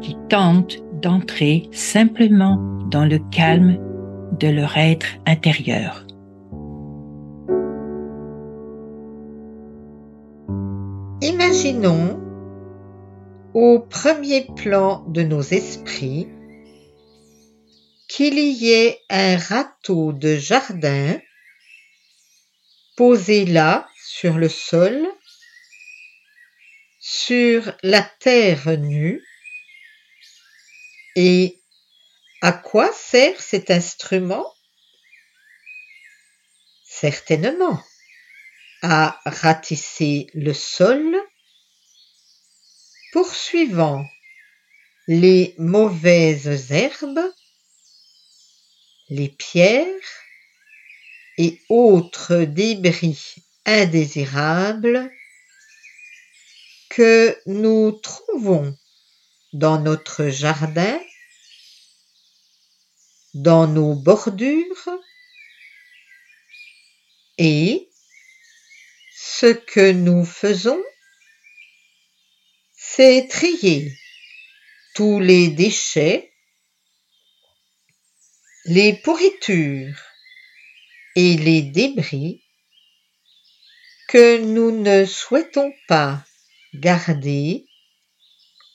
qui tentent d'entrer simplement dans le calme de leur être intérieur. Imaginons au premier plan de nos esprits qu'il y ait un râteau de jardin posé là sur le sol, sur la terre nue, et à quoi sert cet instrument? Certainement à ratisser le sol, poursuivant les mauvaises herbes, les pierres et autres débris indésirables que nous trouvons dans notre jardin, dans nos bordures et ce que nous faisons, c'est trier tous les déchets, les pourritures et les débris que nous ne souhaitons pas garder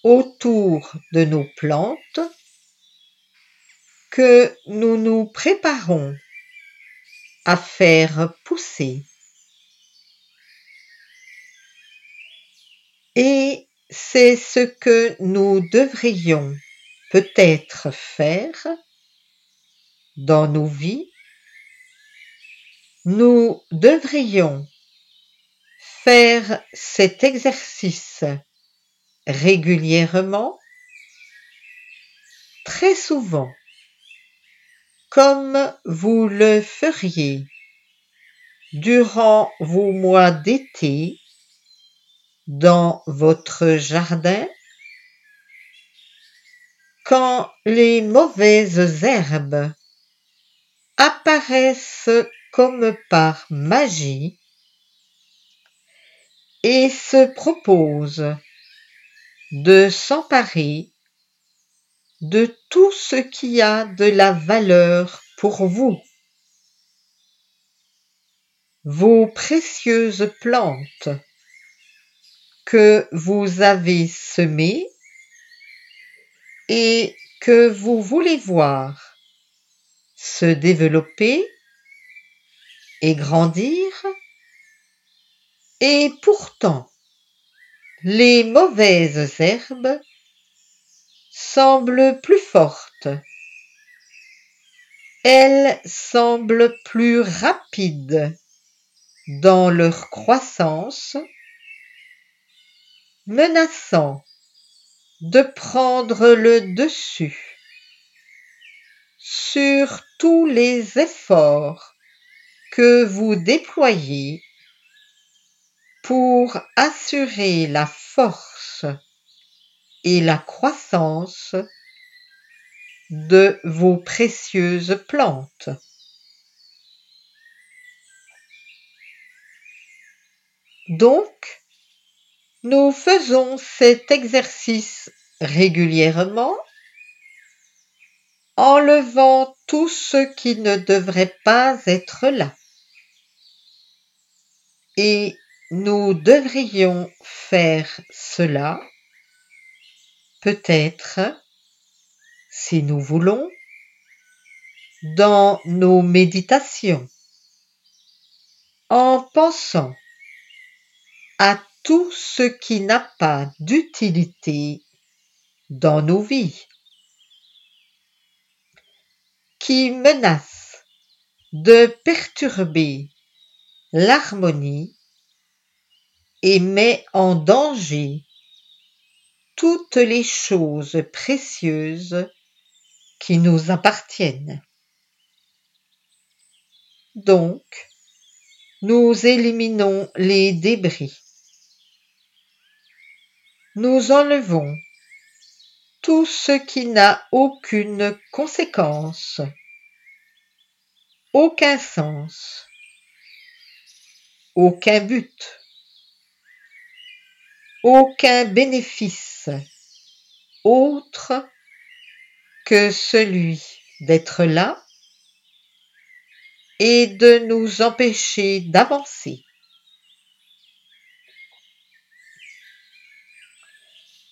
autour de nos plantes que nous nous préparons à faire pousser. Et c'est ce que nous devrions peut-être faire dans nos vies. Nous devrions faire cet exercice régulièrement, très souvent, comme vous le feriez durant vos mois d'été dans votre jardin quand les mauvaises herbes apparaissent comme par magie et se proposent de s'emparer de tout ce qui a de la valeur pour vous. Vos précieuses plantes que vous avez semé et que vous voulez voir se développer et grandir, et pourtant les mauvaises herbes semblent plus fortes, elles semblent plus rapides dans leur croissance menaçant de prendre le dessus sur tous les efforts que vous déployez pour assurer la force et la croissance de vos précieuses plantes. Donc, nous faisons cet exercice régulièrement, enlevant tout ce qui ne devrait pas être là. Et nous devrions faire cela, peut-être, si nous voulons, dans nos méditations, en pensant à tout ce qui n'a pas d'utilité dans nos vies, qui menace de perturber l'harmonie et met en danger toutes les choses précieuses qui nous appartiennent. Donc, nous éliminons les débris. Nous enlevons tout ce qui n'a aucune conséquence, aucun sens, aucun but, aucun bénéfice autre que celui d'être là et de nous empêcher d'avancer.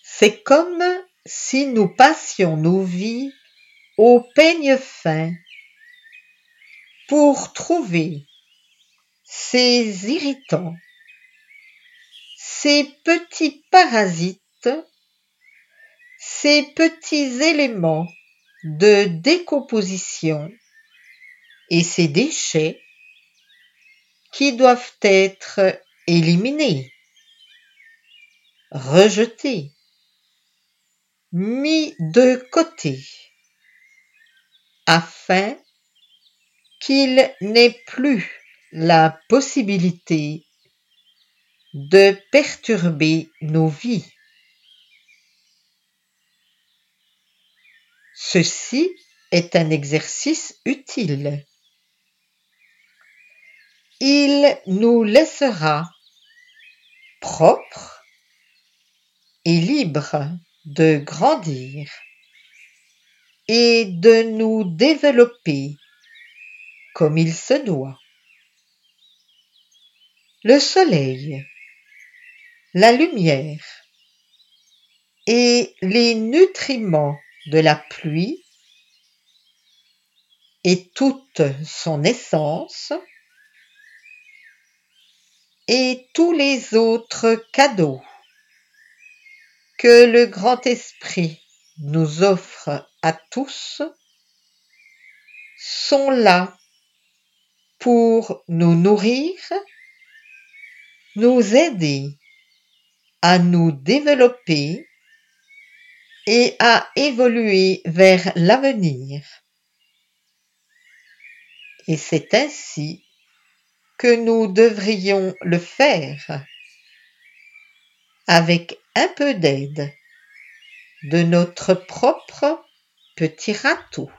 C'est comme si nous passions nos vies au peigne fin pour trouver ces irritants, ces petits parasites, ces petits éléments de décomposition et ces déchets qui doivent être éliminés, rejetés, mis de côté, afin qu'il n'ait plus la possibilité de perturber nos vies. Ceci est un exercice utile. Il nous laissera propres et libres de grandir et de nous développer comme il se doit. Le soleil, la lumière et les nutriments de la pluie et toute son essence et tous les autres cadeaux que le grand esprit nous offre à tous sont là pour nous nourrir, nous aider à nous développer et à évoluer vers l'avenir. Et c'est ainsi que nous devrions le faire avec un peu d'aide de notre propre petit râteau.